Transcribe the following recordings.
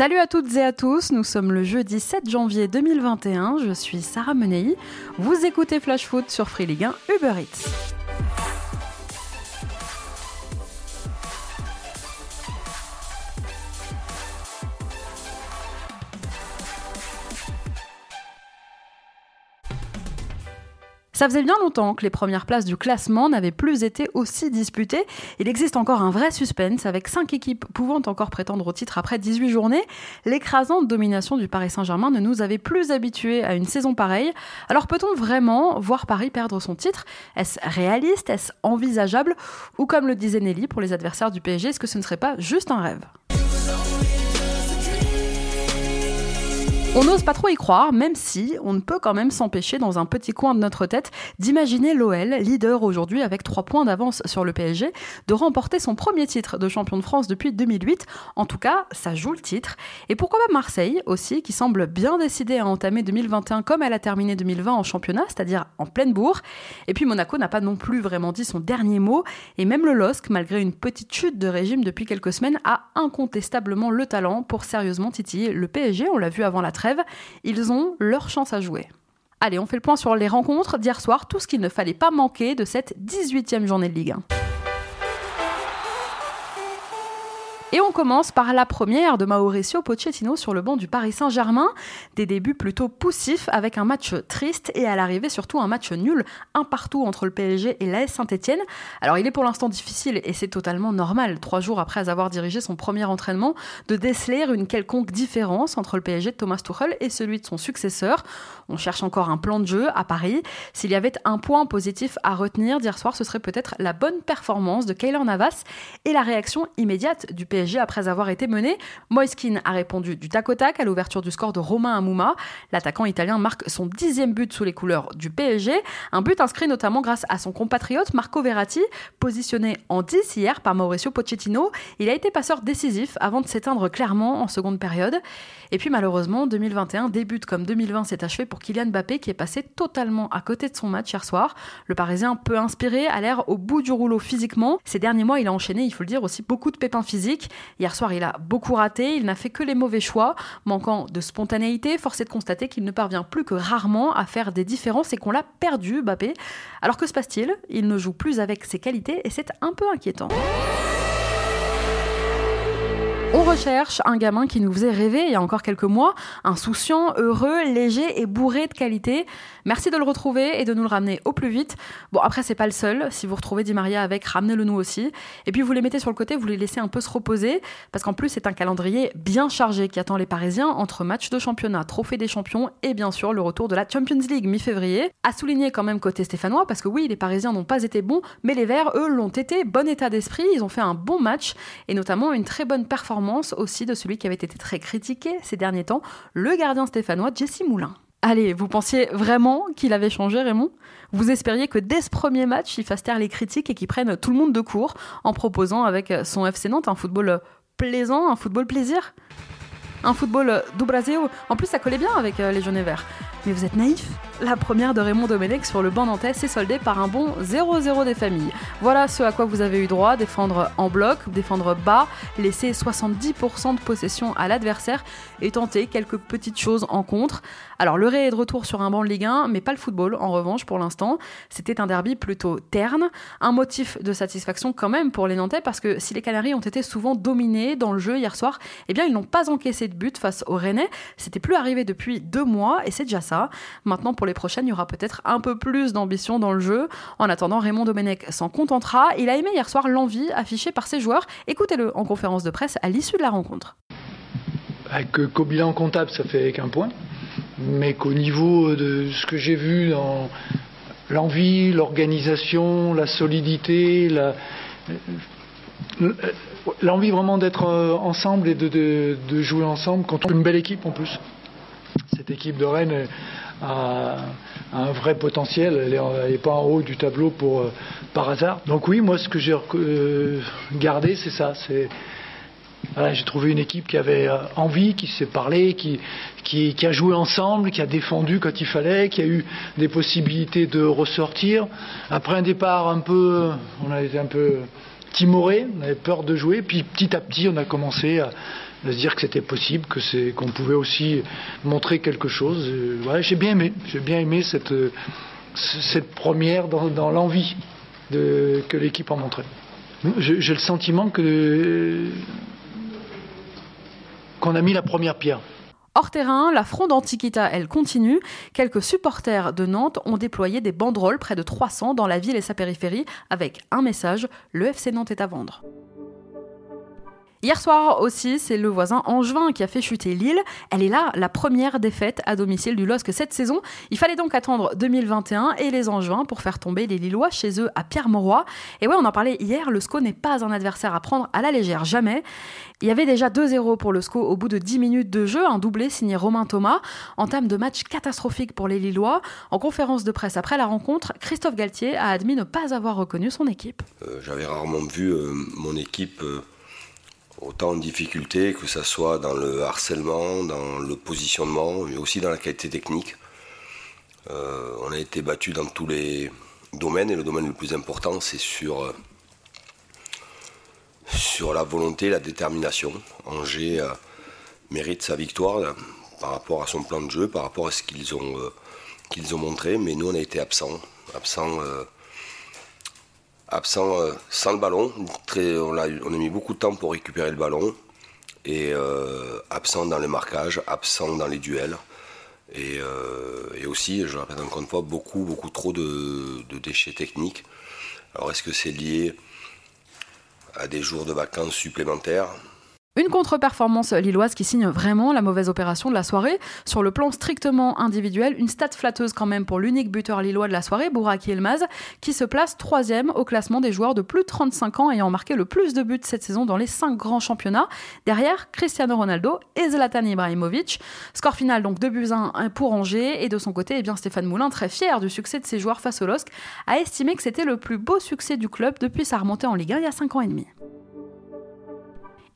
Salut à toutes et à tous, nous sommes le jeudi 7 janvier 2021, je suis Sarah Menei, vous écoutez Flash Foot sur Free Ligue 1 Uber Eats. Ça faisait bien longtemps que les premières places du classement n'avaient plus été aussi disputées. Il existe encore un vrai suspense avec cinq équipes pouvant encore prétendre au titre après 18 journées. L'écrasante domination du Paris Saint-Germain ne nous avait plus habitués à une saison pareille. Alors peut-on vraiment voir Paris perdre son titre? Est-ce réaliste? Est-ce envisageable? Ou comme le disait Nelly pour les adversaires du PSG, est-ce que ce ne serait pas juste un rêve? On n'ose pas trop y croire, même si on ne peut quand même s'empêcher dans un petit coin de notre tête d'imaginer l'OL, leader aujourd'hui avec 3 points d'avance sur le PSG, de remporter son premier titre de champion de France depuis 2008. En tout cas, ça joue le titre. Et pourquoi pas Marseille aussi, qui semble bien décidé à entamer 2021 comme elle a terminé 2020 en championnat, c'est-à-dire en pleine bourre. Et puis Monaco n'a pas non plus vraiment dit son dernier mot. Et même le LOSC, malgré une petite chute de régime depuis quelques semaines, a incontestablement le talent pour sérieusement titiller le PSG. On l'a vu avant la ils ont leur chance à jouer. Allez, on fait le point sur les rencontres d'hier soir, tout ce qu'il ne fallait pas manquer de cette 18e journée de Ligue 1. Et on commence par la première de Mauricio Pochettino sur le banc du Paris Saint-Germain. Des débuts plutôt poussifs avec un match triste et à l'arrivée surtout un match nul, un partout entre le PSG et l'AS Saint-Etienne. Alors il est pour l'instant difficile et c'est totalement normal, trois jours après avoir dirigé son premier entraînement, de déceler une quelconque différence entre le PSG de Thomas Tuchel et celui de son successeur. On cherche encore un plan de jeu à Paris. S'il y avait un point positif à retenir d'hier soir, ce serait peut-être la bonne performance de Keylor Navas et la réaction immédiate du PSG après avoir été mené. Moiskin a répondu du tac au tac à l'ouverture du score de Romain Amouma. L'attaquant italien marque son dixième but sous les couleurs du PSG. Un but inscrit notamment grâce à son compatriote Marco Verratti, positionné en 10 hier par Mauricio Pochettino. Il a été passeur décisif avant de s'éteindre clairement en seconde période. Et puis malheureusement, 2021 débute comme 2020 s'est achevé pour Kylian Mbappé qui est passé totalement à côté de son match hier soir. Le Parisien peu inspiré, a l'air au bout du rouleau physiquement. Ces derniers mois, il a enchaîné, il faut le dire, aussi beaucoup de pépins physiques. Hier soir, il a beaucoup raté, il n'a fait que les mauvais choix, manquant de spontanéité, force est de constater qu'il ne parvient plus que rarement à faire des différences et qu'on l'a perdu, Mbappé. Alors que se passe-t-il? Il ne joue plus avec ses qualités et c'est un peu inquiétant. On recherche un gamin qui nous faisait rêver il y a encore quelques mois, insouciant, heureux, léger et bourré de qualité. Merci de le retrouver et de nous le ramener au plus vite. Bon, après, c'est pas le seul. Si vous retrouvez Di Maria avec, ramenez-le nous aussi. Et puis, vous les mettez sur le côté, vous les laissez un peu se reposer, parce qu'en plus, c'est un calendrier bien chargé qui attend les Parisiens entre matchs de championnat, trophée des champions et bien sûr le retour de la Champions League mi-février. À souligner quand même côté stéphanois, parce que oui, les Parisiens n'ont pas été bons, mais les Verts, eux, l'ont été. Bon état d'esprit, ils ont fait un bon match et notamment une très bonne performance aussi de celui qui avait été très critiqué ces derniers temps, le gardien stéphanois Jesse Moulin. Allez, vous pensiez vraiment qu'il avait changé, Raymond? Vous espériez que dès ce premier match, il fasse taire les critiques et qu'il prenne tout le monde de court en proposant avec son FC Nantes un football plaisant, un football plaisir? Un football do Brasil. En plus, ça collait bien avec euh, les jaunes verts. Mais vous êtes naïf La première de Raymond Domenech sur le banc nantais s'est soldée par un bon 0-0 des familles. Voilà ce à quoi vous avez eu droit, défendre en bloc, défendre bas, laisser 70% de possession à l'adversaire et tenter quelques petites choses en contre. Alors le Ré est de retour sur un banc de Ligue 1, mais pas le football en revanche pour l'instant. C'était un derby plutôt terne, un motif de satisfaction quand même pour les Nantais parce que si les Canaries ont été souvent dominés dans le jeu hier soir, eh bien ils n'ont pas encaissé de but face aux Rennais. C'était plus arrivé depuis deux mois et c'est déjà ça. Maintenant pour les prochaines, il y aura peut-être un peu plus d'ambition dans le jeu. En attendant, Raymond Domenech s'en contentera. Il a aimé hier soir l'envie affichée par ses joueurs. Écoutez-le en conférence de presse à l'issue de la rencontre. Qu'au bilan comptable, ça fait qu'un point mais qu'au niveau de ce que j'ai vu dans l'envie, l'organisation, la solidité, l'envie vraiment d'être euh, ensemble et de, jouer ensemble contre une belle équipe en plus. Cette équipe de Rennes a, un vrai potentiel, elle n'est pas en haut du tableau pour, euh, par hasard. Donc oui, moi ce que j'ai euh, gardé, c'est ça, j'ai trouvé une équipe qui avait euh, envie, qui s'est parlé, qui, qui, a joué ensemble, qui a défendu quand il fallait, qui a eu des possibilités de ressortir. Après un départ un peu, on a été un peu timoré, on avait peur de jouer. Puis petit à petit, on a commencé à, se dire que c'était possible, que c'est qu'on pouvait aussi montrer quelque chose. Euh, j'ai bien aimé, cette, cette première dans, l'envie que l'équipe en montrait. J'ai le sentiment qu'on a mis la première pierre. Hors terrain, la fronde Antiquita, elle continue. Quelques supporters de Nantes ont déployé des banderoles, près de 300, dans la ville et sa périphérie, avec un message le FC Nantes est à vendre. Hier soir aussi, c'est le voisin Angevin qui a fait chuter Lille. Elle est là, la première défaite à domicile du LOSC cette saison. Il fallait donc attendre 2021 et les Angevins pour faire tomber les Lillois chez eux à Pierre-Mauroy. Et ouais, on en parlait hier, le SCO n'est pas un adversaire à prendre à la légère, jamais. Il y avait déjà 2-0 pour le SCO au bout de 10 minutes de jeu, un doublé signé Romain Thomas. Entame de match catastrophique pour les Lillois. En conférence de presse après la rencontre, Christophe Galtier a admis ne pas avoir reconnu son équipe. Euh, j'avais rarement vu euh, mon équipe. Euh, autant en difficulté, que ce soit dans le harcèlement, dans le positionnement, mais aussi dans la qualité technique. Euh, on a été battu dans tous les domaines et le domaine le plus important, c'est sur, euh, sur la volonté, la détermination. Angers euh, mérite sa victoire par rapport à son plan de jeu, par rapport à ce qu'ils ont, qu'ils ont montré, mais nous on a été absents. absents absent euh, sans le ballon. on, a, mis beaucoup de temps pour récupérer le ballon. Et euh, absent dans les marquages, absent dans les duels. Et, euh, aussi, je répète encore une fois, beaucoup, beaucoup trop de déchets techniques. Alors est-ce que c'est lié à des jours de vacances supplémentaires? Une contre-performance lilloise qui signe vraiment la mauvaise opération de la soirée. Sur le plan strictement individuel, une stat flatteuse quand même pour l'unique buteur lillois de la soirée, Bouraki Elmaz, qui se place troisième au classement des joueurs de plus de 35 ans ayant marqué le plus de buts cette saison dans les cinq grands championnats. Derrière, Cristiano Ronaldo et Zlatan Ibrahimovic. Score final donc 2 buts 1 pour Angers. Et de son côté, eh Stéphane Moulin, très fier du succès de ses joueurs face au LOSC, a estimé que c'était le plus beau succès du club depuis sa remontée en Ligue 1 il y a 5 ans et demi.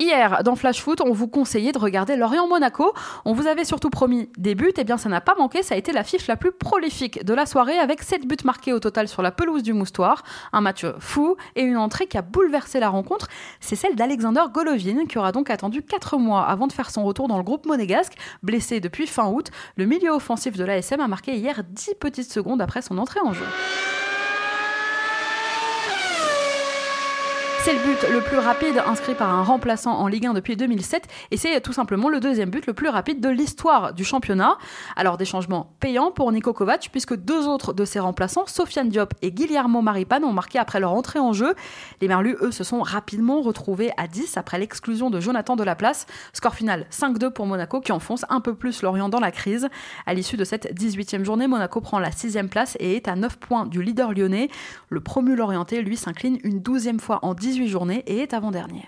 Hier, dans Flash Foot, on vous conseillait de regarder Lorient-Monaco. On vous avait surtout promis des buts, eh bien ça n'a pas manqué, ça a été l'affiche la plus prolifique de la soirée avec 7 buts marqués au total sur la pelouse du Moustoir. Un match fou et une entrée qui a bouleversé la rencontre, c'est celle d'Alexander Golovin qui aura donc attendu 4 mois avant de faire son retour dans le groupe monégasque. Blessé depuis fin août, le milieu offensif de l'ASM a marqué hier 10 petites secondes après son entrée en jeu. C'est le but le plus rapide inscrit par un remplaçant en Ligue 1 depuis 2007 et c'est tout simplement le deuxième but le plus rapide de l'histoire du championnat. Alors des changements payants pour Nico Kovac puisque deux autres de ses remplaçants, Sofiane Diop et Guillermo Maripan, ont marqué après leur entrée en jeu. Les Merlus, eux, se sont rapidement retrouvés à 10 après l'exclusion de Jonathan Delaplace. Score final 5-2 pour Monaco qui enfonce un peu plus Lorient dans la crise. À l'issue de cette 18e journée, Monaco prend la 6 place et est à 9 points du leader lyonnais. Le promu Lorientais, lui, s'incline une douzième fois en 10 journées et est avant-dernier.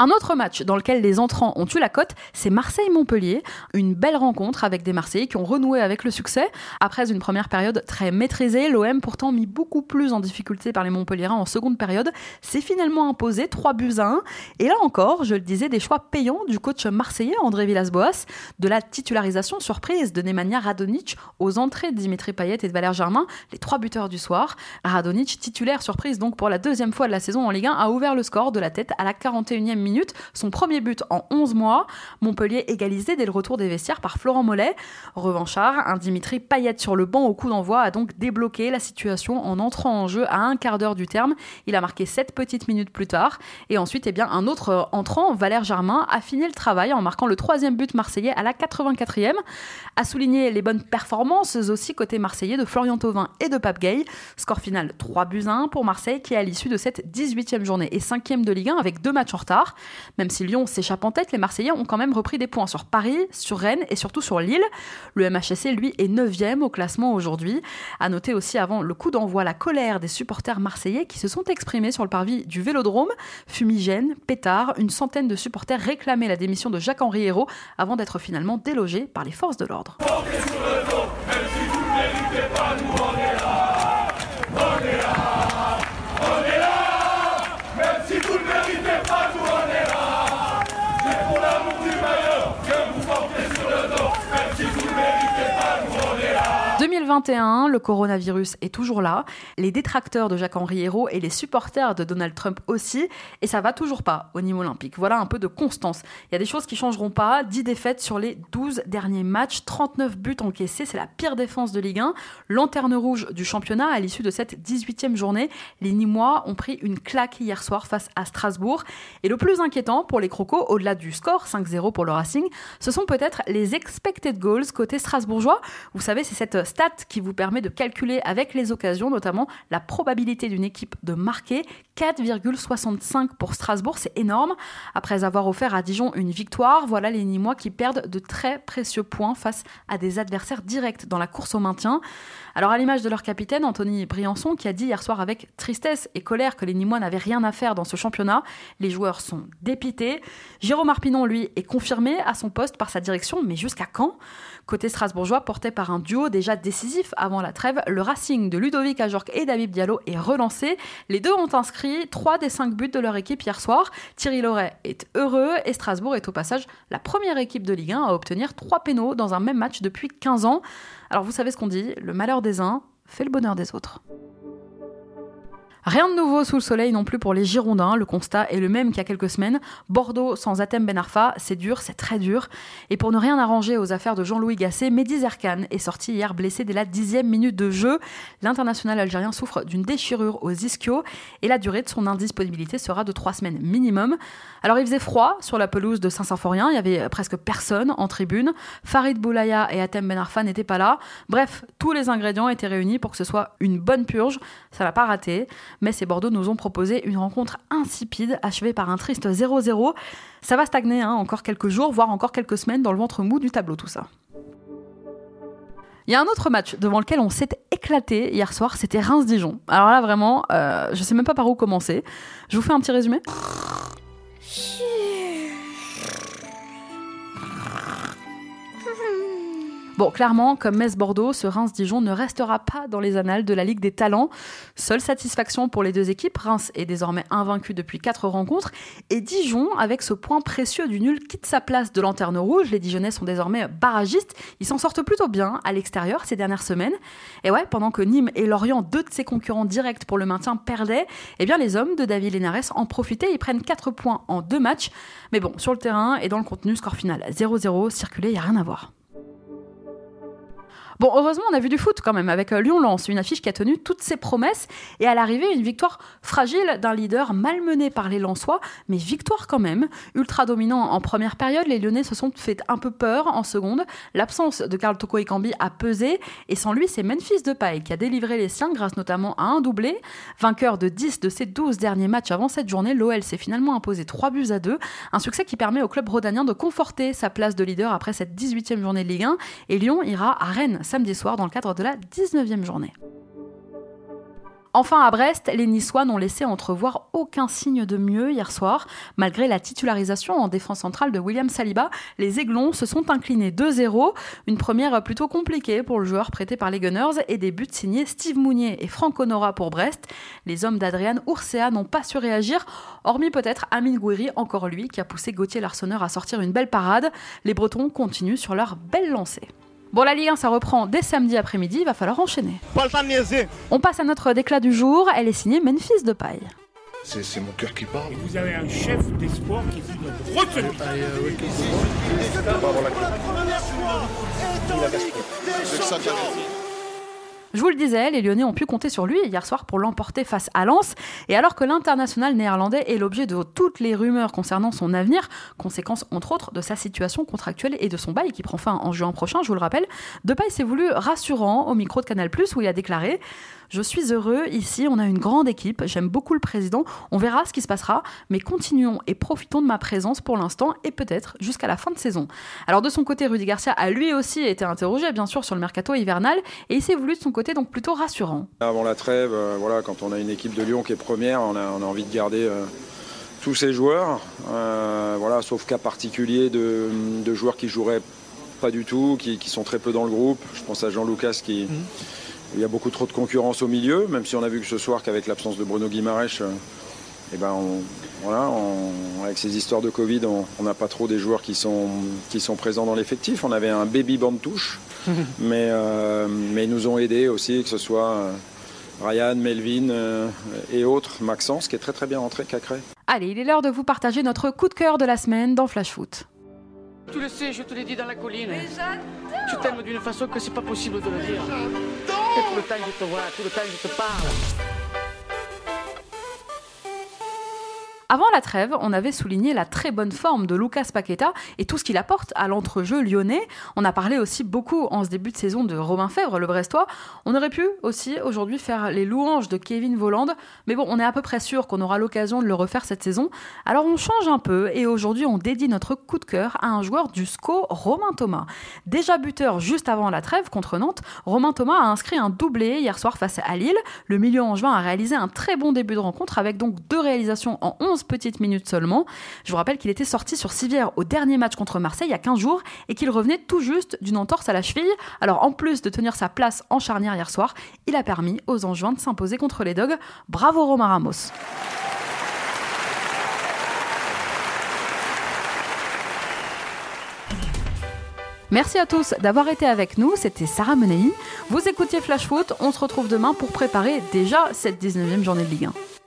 Un autre match dans lequel les entrants ont eu la cote, c'est Marseille-Montpellier. Une belle rencontre avec des Marseillais qui ont renoué avec le succès. Après une première période très maîtrisée, l'OM pourtant mis beaucoup plus en difficulté par les Montpelliérains en seconde période, s'est finalement imposé 3 buts à 1. Et là encore, je le disais, des choix payants du coach marseillais André Villas-Boas, de la titularisation surprise de Nemanja Radonic aux entrées de Dimitri Payet et de Valère Germain, les trois buteurs du soir. Radonic, titulaire surprise donc pour la deuxième fois de la saison en Ligue 1, a ouvert le score de la tête à la 41e son premier but en 11 mois. Montpellier égalisé dès le retour des vestiaires par Florent Mollet. Revanchard, un Dimitri Payet sur le banc au coup d'envoi a donc débloqué la situation en entrant en jeu à un quart d'heure du terme. Il a marqué 7 petites minutes plus tard. Et ensuite, eh bien, un autre entrant, Valère Germain, a fini le travail en marquant le troisième but marseillais à la 84e. A souligner les bonnes performances aussi côté marseillais de Florian Thauvin et de Pape Gay. Score final 3 buts à 1 pour Marseille qui est à l'issue de cette 18e journée et 5e de Ligue 1 avec deux matchs en retard. Même si Lyon s'échappe en tête, les Marseillais ont quand même repris des points sur Paris, sur Rennes et surtout sur Lille. Le MHSC, lui, est 9e au classement aujourd'hui. À noter aussi avant le coup d'envoi la colère des supporters marseillais qui se sont exprimés sur le parvis du Vélodrome. Fumigène, pétard, une centaine de supporters réclamaient la démission de Jacques-Henri Hérault avant d'être finalement délogés par les forces de l'ordre. 2021, le coronavirus est toujours là, les détracteurs de Jacques-Henri Hérault et les supporters de Donald Trump aussi, et ça va toujours pas au niveau olympique. Voilà un peu de constance. Il y a des choses qui changeront pas, 10 défaites sur les 12 derniers matchs, 39 buts encaissés, c'est la pire défense de Ligue 1. Lanterne rouge du championnat à l'issue de cette 18e journée, les Nîmois ont pris une claque hier soir face à Strasbourg. Et le plus inquiétant pour les Crocos, au-delà du score 5-0 pour le Racing, ce sont peut-être les expected goals côté strasbourgeois. Vous savez, c'est cette stat qui vous permet de calculer avec les occasions, notamment la probabilité d'une équipe de marquer. 4,65 pour Strasbourg, c'est énorme. Après avoir offert à Dijon une victoire, voilà les Nîmois qui perdent de très précieux points face à des adversaires directs dans la course au maintien. Alors à l'image de leur capitaine, Anthony Briançon, qui a dit hier soir avec tristesse et colère que les Nîmois n'avaient rien à faire dans ce championnat, les joueurs sont dépités. Jérôme Arpinon, lui, est confirmé à son poste par sa direction, mais jusqu'à quand? Côté strasbourgeois, porté par un duo déjà décisif avant la trêve, le Racing de Ludovic Ajorc et David Diallo est relancé. Les deux ont inscrit 3 des 5 buts de leur équipe hier soir. Thierry Loret est heureux et Strasbourg est au passage la première équipe de Ligue 1 à obtenir 3 pénaux dans un même match depuis 15 ans. Alors vous savez ce qu'on dit, le malheur des uns fait le bonheur des autres. Rien de nouveau sous le soleil non plus pour les Girondins. Le constat est le même qu'il y a quelques semaines. Bordeaux sans Atem Ben Arfa, c'est dur, c'est très dur. Et pour ne rien arranger aux affaires de Jean-Louis Gasset, Mehdi Zerkan est sorti hier blessé dès la dixième minute de jeu. L'international algérien souffre d'une déchirure aux ischios et la durée de son indisponibilité sera de trois semaines minimum. Alors il faisait froid sur la pelouse de Saint-Symphorien, il y avait presque personne en tribune. Farid Boulaya et Atem Ben Arfa n'étaient pas là. Bref, tous les ingrédients étaient réunis pour que ce soit une bonne purge. Ça l'a pas raté mais ces Bordeaux nous ont proposé une rencontre insipide, achevée par un triste 0-0. Ça va stagner hein, encore quelques jours, voire encore quelques semaines dans le ventre mou du tableau, tout ça. Il y a un autre match devant lequel on s'est éclaté hier soir, c'était Reims-Dijon. Alors là, vraiment, euh, je sais même pas par où commencer. Je vous fais un petit résumé. Bon, clairement, comme Metz-Bordeaux, ce Reims-Dijon ne restera pas dans les annales de la Ligue des Talents. Seule satisfaction pour les deux équipes, Reims est désormais invaincu depuis quatre rencontres, et Dijon, avec ce point précieux du nul, quitte sa place de lanterne rouge. Les Dijonnais sont désormais barragistes, ils s'en sortent plutôt bien à l'extérieur ces dernières semaines. Et ouais, pendant que Nîmes et Lorient, deux de ses concurrents directs pour le maintien, perdaient, eh bien les hommes de David Lenares en profitaient, ils prennent 4 points en deux matchs. Mais bon, sur le terrain et dans le contenu, score final 0-0, circulé, il n'y a rien à voir. Bon, heureusement, on a vu du foot quand même avec euh, Lyon-Lens, une affiche qui a tenu toutes ses promesses et à l'arrivée, une victoire fragile d'un leader malmené par les Lensois, mais victoire quand même. Ultra dominant en première période, les Lyonnais se sont fait un peu peur en seconde. L'absence de Karl Toko Ekambi a pesé et sans lui, c'est Memphis Depay qui a délivré les siens grâce notamment à un doublé. Vainqueur de 10 de ses 12 derniers matchs avant cette journée, l'OL s'est finalement imposé 3 buts à 2. Un succès qui permet au club rhodanien de conforter sa place de leader après cette 18e journée de Ligue 1 et Lyon ira à Rennes samedi soir dans le cadre de la 19e journée. Enfin, à Brest, les Niçois n'ont laissé entrevoir aucun signe de mieux hier soir. Malgré la titularisation en défense centrale de William Saliba, les Aiglons se sont inclinés 2-0. Une première plutôt compliquée pour le joueur prêté par les Gunners et des buts signés Steve Mounier et Franck Honora pour Brest. Les hommes d'Adrian Ursea n'ont pas su réagir, hormis peut-être Amine Gouiri, encore lui, qui a poussé Gauthier Larsonneur à sortir une belle parade. Les Bretons continuent sur leur belle lancée. Bon, la Ligue 1, ça reprend dès samedi après-midi, il va falloir enchaîner. On passe à notre déclat du jour, elle est signée Memphis de paille. C'est mon cœur qui parle. vous avez un chef d'espoir qui fut notre retenue. Je vous le disais, les Lyonnais ont pu compter sur lui hier soir pour l'emporter face à Lens. Et alors que l'international néerlandais est l'objet de toutes les rumeurs concernant son avenir, conséquence entre autres de sa situation contractuelle et de son bail qui prend fin en juin prochain, je vous le rappelle, Depay s'est voulu rassurant au micro de Canal+, où il a déclaré je suis heureux ici, on a une grande équipe, j'aime beaucoup le président, on verra ce qui se passera, mais continuons et profitons de ma présence pour l'instant et peut-être jusqu'à la fin de saison. Alors de son côté, Rudy Garcia a lui aussi été interrogé bien sûr sur le mercato hivernal et il s'est voulu de son côté donc plutôt rassurant. Avant la trêve, euh, voilà, quand on a une équipe de Lyon qui est première, on a, envie de garder euh, tous ces joueurs, euh, voilà, sauf cas particulier de, joueurs qui joueraient pas du tout, qui, sont très peu dans le groupe. Je pense à Jean Lucas qui, mhm. Il y a beaucoup trop de concurrence au milieu, même si on a vu que ce soir qu'avec l'absence de Bruno Guimaraes, euh, et ben voilà, avec ces histoires de Covid, on n'a pas trop des joueurs qui sont, qui sont présents dans l'effectif. On avait un baby band touche, mais, mais ils nous ont aidés aussi, que ce soit Ryan, Melvin et autres, Maxence qui est très très bien rentré, Cacré. Allez, il est l'heure de vous partager notre coup de cœur de la semaine dans Flash Foot. Tu le sais, je te l'ai dit dans la colline. Tu t'aimes d'une façon que c'est pas possible de le dire. Et tout le temps je te vois, tout le temps je te parle. Avant la trêve, on avait souligné la très bonne forme de Lucas Paqueta et tout ce qu'il apporte à l'entrejeu lyonnais. On a parlé aussi beaucoup en ce début de saison de Robin Fèvre, le Brestois. On aurait pu aussi aujourd'hui faire les louanges de Kevin Voland, mais bon, on est à peu près sûr qu'on aura l'occasion de le refaire cette saison. Alors on change un peu et aujourd'hui on dédie notre coup de cœur à un joueur du SCO, Romain Thomas. Déjà buteur juste avant la trêve contre Nantes, Romain Thomas a inscrit un doublé hier soir face à Lille. Le milieu angevin a réalisé un très bon début de rencontre avec donc deux réalisations en 11 petites minutes seulement. Je vous rappelle qu'il était sorti sur Civière au dernier match contre Marseille il y a 15 jours et qu'il revenait tout juste d'une entorse à la cheville. Alors en plus de tenir sa place en charnière hier soir, il a permis aux Angevins de s'imposer contre les Dogs. Bravo Romain Ramos. Merci à tous d'avoir été avec nous, c'était Sarah Menei. Vous écoutiez Flash Foot, on se retrouve demain pour préparer déjà cette 19e journée de Ligue 1.